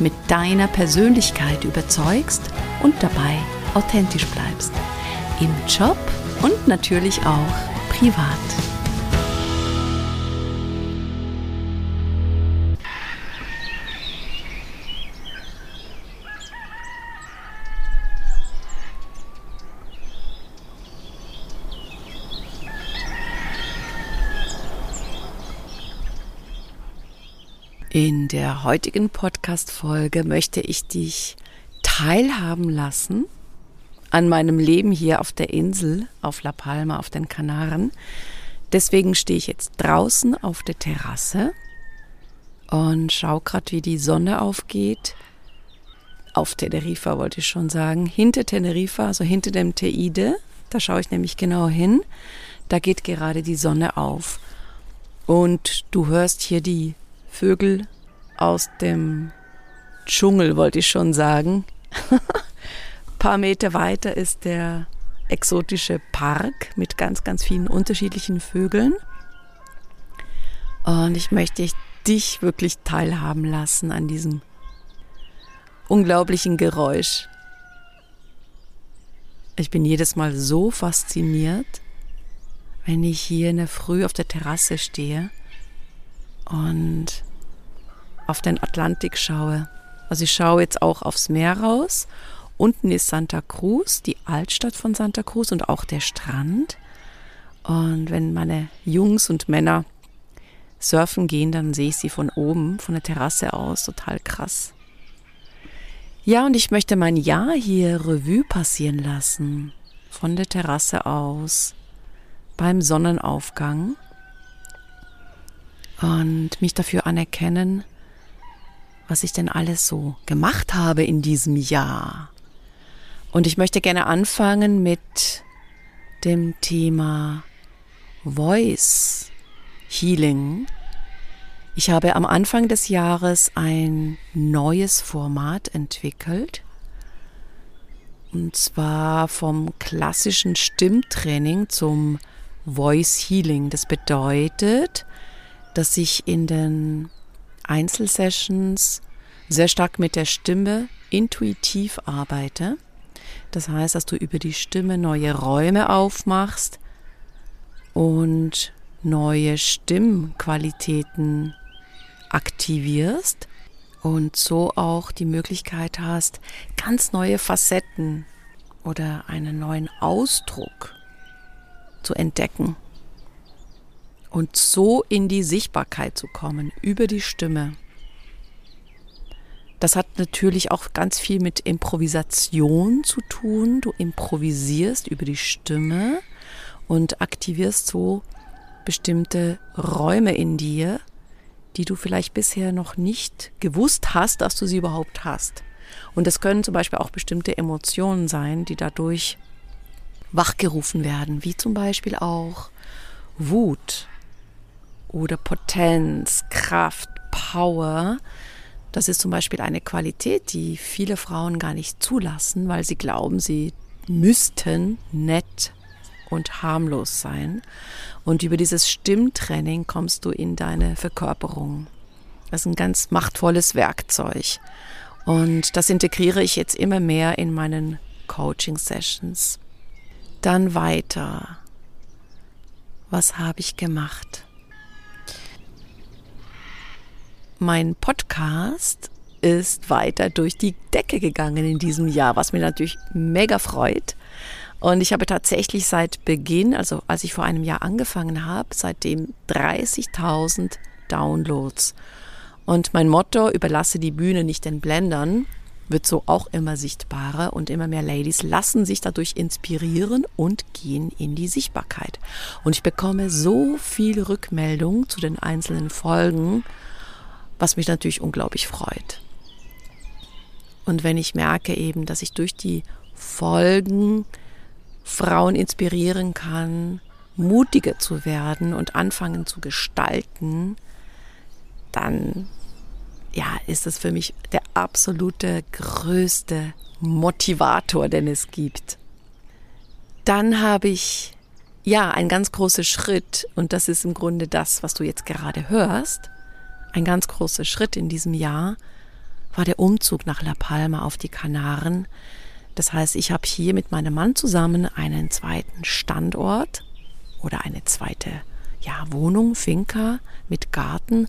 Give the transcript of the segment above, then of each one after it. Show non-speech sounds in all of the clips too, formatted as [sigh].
mit deiner Persönlichkeit überzeugst und dabei authentisch bleibst. Im Job und natürlich auch privat. In der heutigen Podcast-Folge möchte ich dich teilhaben lassen an meinem Leben hier auf der Insel, auf La Palma, auf den Kanaren. Deswegen stehe ich jetzt draußen auf der Terrasse und schaue gerade, wie die Sonne aufgeht. Auf Teneriffa wollte ich schon sagen. Hinter Teneriffa, also hinter dem Teide, da schaue ich nämlich genau hin. Da geht gerade die Sonne auf. Und du hörst hier die Vögel aus dem Dschungel, wollte ich schon sagen. Ein [laughs] paar Meter weiter ist der exotische Park mit ganz, ganz vielen unterschiedlichen Vögeln. Und ich möchte dich wirklich teilhaben lassen an diesem unglaublichen Geräusch. Ich bin jedes Mal so fasziniert, wenn ich hier in der Früh auf der Terrasse stehe und auf den Atlantik schaue. Also ich schaue jetzt auch aufs Meer raus. Unten ist Santa Cruz, die Altstadt von Santa Cruz und auch der Strand. Und wenn meine Jungs und Männer surfen gehen, dann sehe ich sie von oben, von der Terrasse aus. Total krass. Ja, und ich möchte mein Jahr hier Revue passieren lassen. Von der Terrasse aus, beim Sonnenaufgang. Und mich dafür anerkennen, was ich denn alles so gemacht habe in diesem Jahr. Und ich möchte gerne anfangen mit dem Thema Voice Healing. Ich habe am Anfang des Jahres ein neues Format entwickelt. Und zwar vom klassischen Stimmtraining zum Voice Healing. Das bedeutet, dass ich in den Einzelsessions sehr stark mit der Stimme intuitiv arbeite. Das heißt, dass du über die Stimme neue Räume aufmachst und neue Stimmqualitäten aktivierst und so auch die Möglichkeit hast, ganz neue Facetten oder einen neuen Ausdruck zu entdecken und so in die Sichtbarkeit zu kommen über die Stimme. Das hat natürlich auch ganz viel mit Improvisation zu tun. Du improvisierst über die Stimme und aktivierst so bestimmte Räume in dir, die du vielleicht bisher noch nicht gewusst hast, dass du sie überhaupt hast. Und das können zum Beispiel auch bestimmte Emotionen sein, die dadurch wachgerufen werden, wie zum Beispiel auch Wut oder Potenz, Kraft, Power. Das ist zum Beispiel eine Qualität, die viele Frauen gar nicht zulassen, weil sie glauben, sie müssten nett und harmlos sein. Und über dieses Stimmtraining kommst du in deine Verkörperung. Das ist ein ganz machtvolles Werkzeug. Und das integriere ich jetzt immer mehr in meinen Coaching-Sessions. Dann weiter. Was habe ich gemacht? Mein Podcast ist weiter durch die Decke gegangen in diesem Jahr, was mir natürlich mega freut. Und ich habe tatsächlich seit Beginn, also als ich vor einem Jahr angefangen habe, seitdem 30.000 Downloads. Und mein Motto, überlasse die Bühne nicht den Blendern, wird so auch immer sichtbarer und immer mehr Ladies lassen sich dadurch inspirieren und gehen in die Sichtbarkeit. Und ich bekomme so viel Rückmeldung zu den einzelnen Folgen, was mich natürlich unglaublich freut. Und wenn ich merke eben, dass ich durch die Folgen Frauen inspirieren kann, mutiger zu werden und anfangen zu gestalten, dann ja, ist das für mich der absolute größte Motivator, den es gibt. Dann habe ich ja ein ganz großer Schritt und das ist im Grunde das, was du jetzt gerade hörst. Ein ganz großer Schritt in diesem Jahr war der Umzug nach La Palma auf die Kanaren. Das heißt, ich habe hier mit meinem Mann zusammen einen zweiten Standort oder eine zweite ja, Wohnung, Finca mit Garten.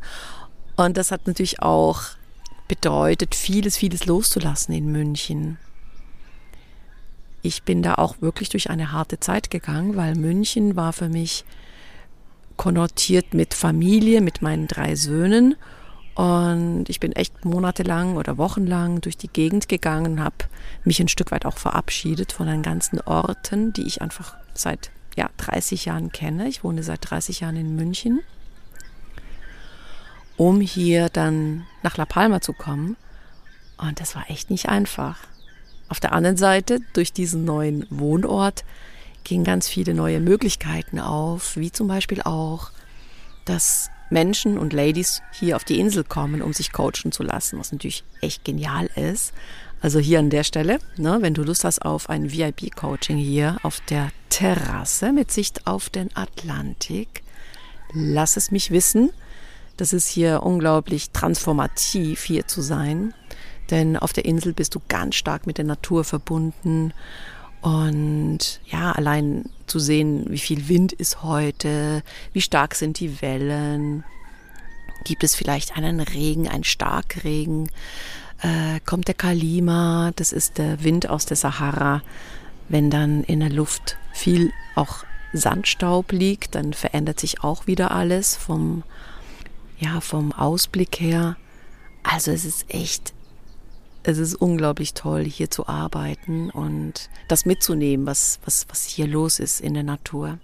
Und das hat natürlich auch bedeutet, vieles, vieles loszulassen in München. Ich bin da auch wirklich durch eine harte Zeit gegangen, weil München war für mich konnotiert mit Familie, mit meinen drei Söhnen. Und ich bin echt monatelang oder wochenlang durch die Gegend gegangen, habe mich ein Stück weit auch verabschiedet von den ganzen Orten, die ich einfach seit ja, 30 Jahren kenne. Ich wohne seit 30 Jahren in München, um hier dann nach La Palma zu kommen. Und das war echt nicht einfach. Auf der anderen Seite, durch diesen neuen Wohnort, gingen ganz viele neue Möglichkeiten auf, wie zum Beispiel auch, dass Menschen und Ladies hier auf die Insel kommen, um sich coachen zu lassen, was natürlich echt genial ist. Also hier an der Stelle, ne, wenn du Lust hast auf ein VIP-Coaching hier auf der Terrasse mit Sicht auf den Atlantik, lass es mich wissen. Das ist hier unglaublich transformativ, hier zu sein. Denn auf der Insel bist du ganz stark mit der Natur verbunden und ja, allein zu sehen, wie viel Wind ist heute, wie stark sind die Wellen, gibt es vielleicht einen Regen, einen Starkregen, äh, kommt der Kalima, das ist der Wind aus der Sahara. Wenn dann in der Luft viel auch Sandstaub liegt, dann verändert sich auch wieder alles vom, ja, vom Ausblick her. Also es ist echt es ist unglaublich toll, hier zu arbeiten und das mitzunehmen, was, was, was hier los ist in der Natur.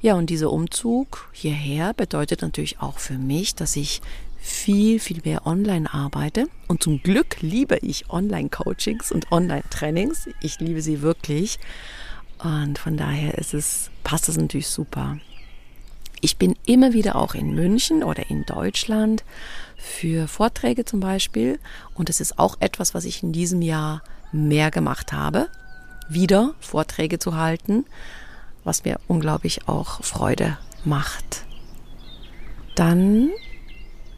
Ja, und dieser Umzug hierher bedeutet natürlich auch für mich, dass ich viel, viel mehr online arbeite. Und zum Glück liebe ich Online-Coachings und Online-Trainings. Ich liebe sie wirklich. Und von daher ist es, passt es natürlich super. Ich bin immer wieder auch in München oder in Deutschland für Vorträge zum Beispiel. Und das ist auch etwas, was ich in diesem Jahr mehr gemacht habe, wieder Vorträge zu halten, was mir unglaublich auch Freude macht. Dann,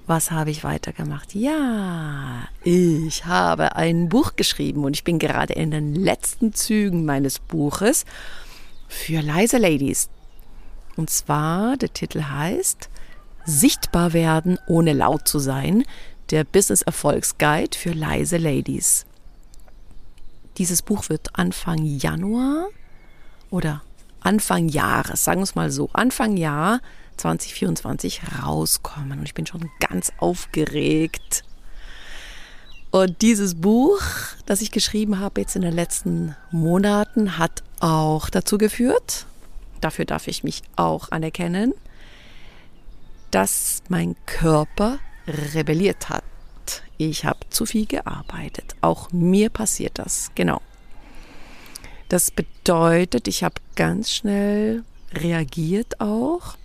was habe ich weitergemacht? Ja, ich habe ein Buch geschrieben und ich bin gerade in den letzten Zügen meines Buches für leise Ladies. Und zwar, der Titel heißt Sichtbar werden, ohne laut zu sein, der Business Erfolgsguide für leise Ladies. Dieses Buch wird Anfang Januar oder Anfang Jahres, sagen wir es mal so, Anfang Jahr 2024 rauskommen. Und ich bin schon ganz aufgeregt. Und dieses Buch, das ich geschrieben habe jetzt in den letzten Monaten, hat auch dazu geführt, dafür darf ich mich auch anerkennen, dass mein Körper rebelliert hat. Ich habe zu viel gearbeitet. Auch mir passiert das, genau. Das bedeutet, ich habe ganz schnell reagiert auch.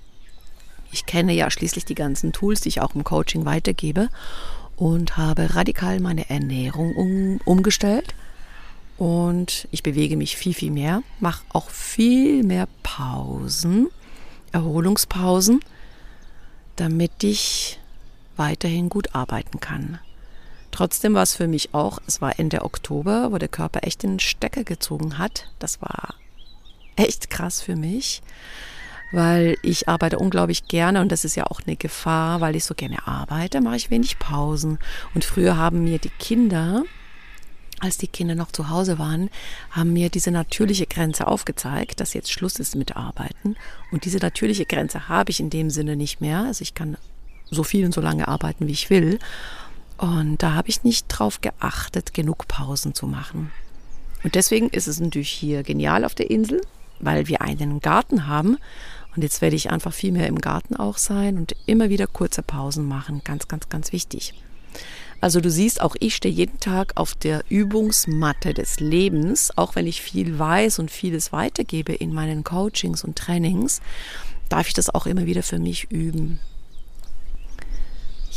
Ich kenne ja schließlich die ganzen Tools, die ich auch im Coaching weitergebe und habe radikal meine Ernährung um, umgestellt. Und ich bewege mich viel, viel mehr, mache auch viel mehr Pausen, Erholungspausen, damit ich weiterhin gut arbeiten kann. Trotzdem war es für mich auch, es war Ende Oktober, wo der Körper echt den Stecker gezogen hat. Das war echt krass für mich, weil ich arbeite unglaublich gerne und das ist ja auch eine Gefahr, weil ich so gerne arbeite, mache ich wenig Pausen. Und früher haben mir die Kinder, als die Kinder noch zu Hause waren, haben mir diese natürliche Grenze aufgezeigt, dass jetzt Schluss ist mit Arbeiten. Und diese natürliche Grenze habe ich in dem Sinne nicht mehr. Also ich kann so viel und so lange arbeiten, wie ich will. Und da habe ich nicht drauf geachtet, genug Pausen zu machen. Und deswegen ist es natürlich hier genial auf der Insel, weil wir einen Garten haben. Und jetzt werde ich einfach viel mehr im Garten auch sein und immer wieder kurze Pausen machen. Ganz, ganz, ganz wichtig. Also du siehst, auch ich stehe jeden Tag auf der Übungsmatte des Lebens, auch wenn ich viel weiß und vieles weitergebe in meinen Coachings und Trainings, darf ich das auch immer wieder für mich üben.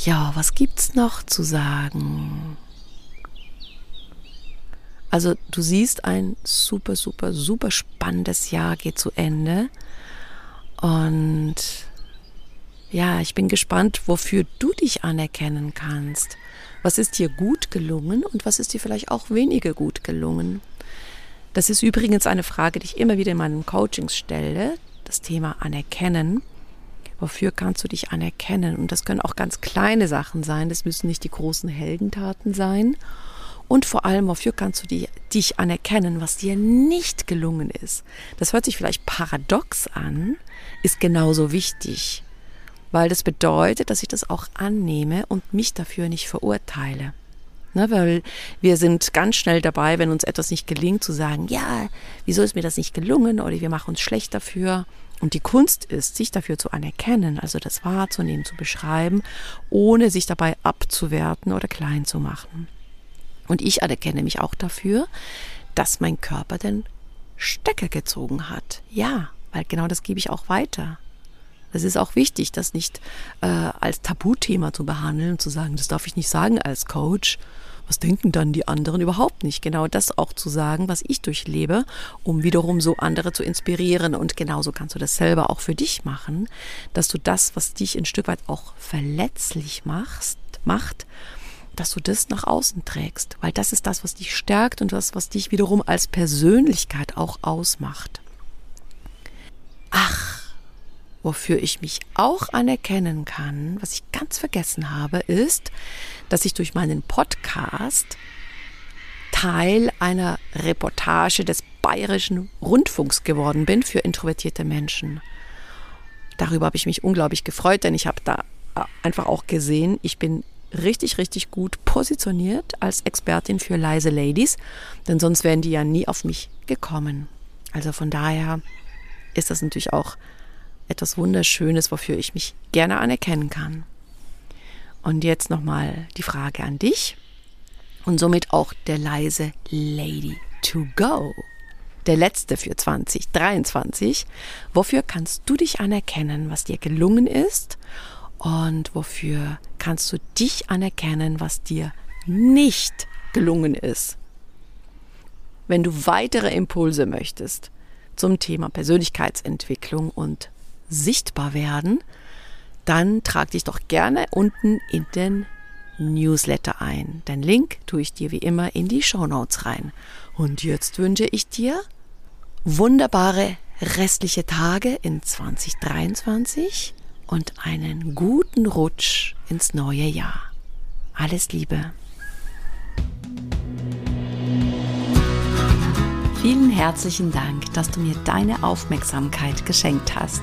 Ja, was gibt's noch zu sagen? Also du siehst, ein super, super, super spannendes Jahr geht zu Ende. Und ja, ich bin gespannt, wofür du dich anerkennen kannst. Was ist dir gut gelungen und was ist dir vielleicht auch weniger gut gelungen? Das ist übrigens eine Frage, die ich immer wieder in meinen Coachings stelle, das Thema Anerkennen. Wofür kannst du dich anerkennen? Und das können auch ganz kleine Sachen sein, das müssen nicht die großen Heldentaten sein. Und vor allem, wofür kannst du die, dich anerkennen, was dir nicht gelungen ist? Das hört sich vielleicht paradox an, ist genauso wichtig, weil das bedeutet, dass ich das auch annehme und mich dafür nicht verurteile. Ne, weil wir sind ganz schnell dabei, wenn uns etwas nicht gelingt, zu sagen, ja, wieso ist mir das nicht gelungen oder wir machen uns schlecht dafür und die Kunst ist, sich dafür zu anerkennen, also das wahrzunehmen, zu beschreiben, ohne sich dabei abzuwerten oder klein zu machen. Und ich anerkenne mich auch dafür, dass mein Körper den Stecker gezogen hat. Ja, weil genau das gebe ich auch weiter. Es ist auch wichtig, das nicht äh, als Tabuthema zu behandeln, zu sagen, das darf ich nicht sagen als Coach was denken dann die anderen überhaupt nicht? Genau das auch zu sagen, was ich durchlebe, um wiederum so andere zu inspirieren. Und genauso kannst du das selber auch für dich machen, dass du das, was dich ein Stück weit auch verletzlich machst, macht, dass du das nach außen trägst, weil das ist das, was dich stärkt und das, was dich wiederum als Persönlichkeit auch ausmacht. Ach, wofür ich mich auch anerkennen kann, was ich ganz vergessen habe, ist, dass ich durch meinen Podcast Teil einer Reportage des Bayerischen Rundfunks geworden bin für introvertierte Menschen. Darüber habe ich mich unglaublich gefreut, denn ich habe da äh, einfach auch gesehen, ich bin richtig, richtig gut positioniert als Expertin für leise Ladies, denn sonst wären die ja nie auf mich gekommen. Also von daher ist das natürlich auch etwas Wunderschönes, wofür ich mich gerne anerkennen kann. Und jetzt nochmal die Frage an dich und somit auch der leise Lady to go. Der letzte für 2023. Wofür kannst du dich anerkennen, was dir gelungen ist? Und wofür kannst du dich anerkennen, was dir nicht gelungen ist? Wenn du weitere Impulse möchtest zum Thema Persönlichkeitsentwicklung und sichtbar werden, dann trag dich doch gerne unten in den Newsletter ein. Den Link tue ich dir wie immer in die Show Notes rein. Und jetzt wünsche ich dir wunderbare restliche Tage in 2023 und einen guten Rutsch ins neue Jahr. Alles Liebe. Vielen herzlichen Dank, dass du mir deine Aufmerksamkeit geschenkt hast.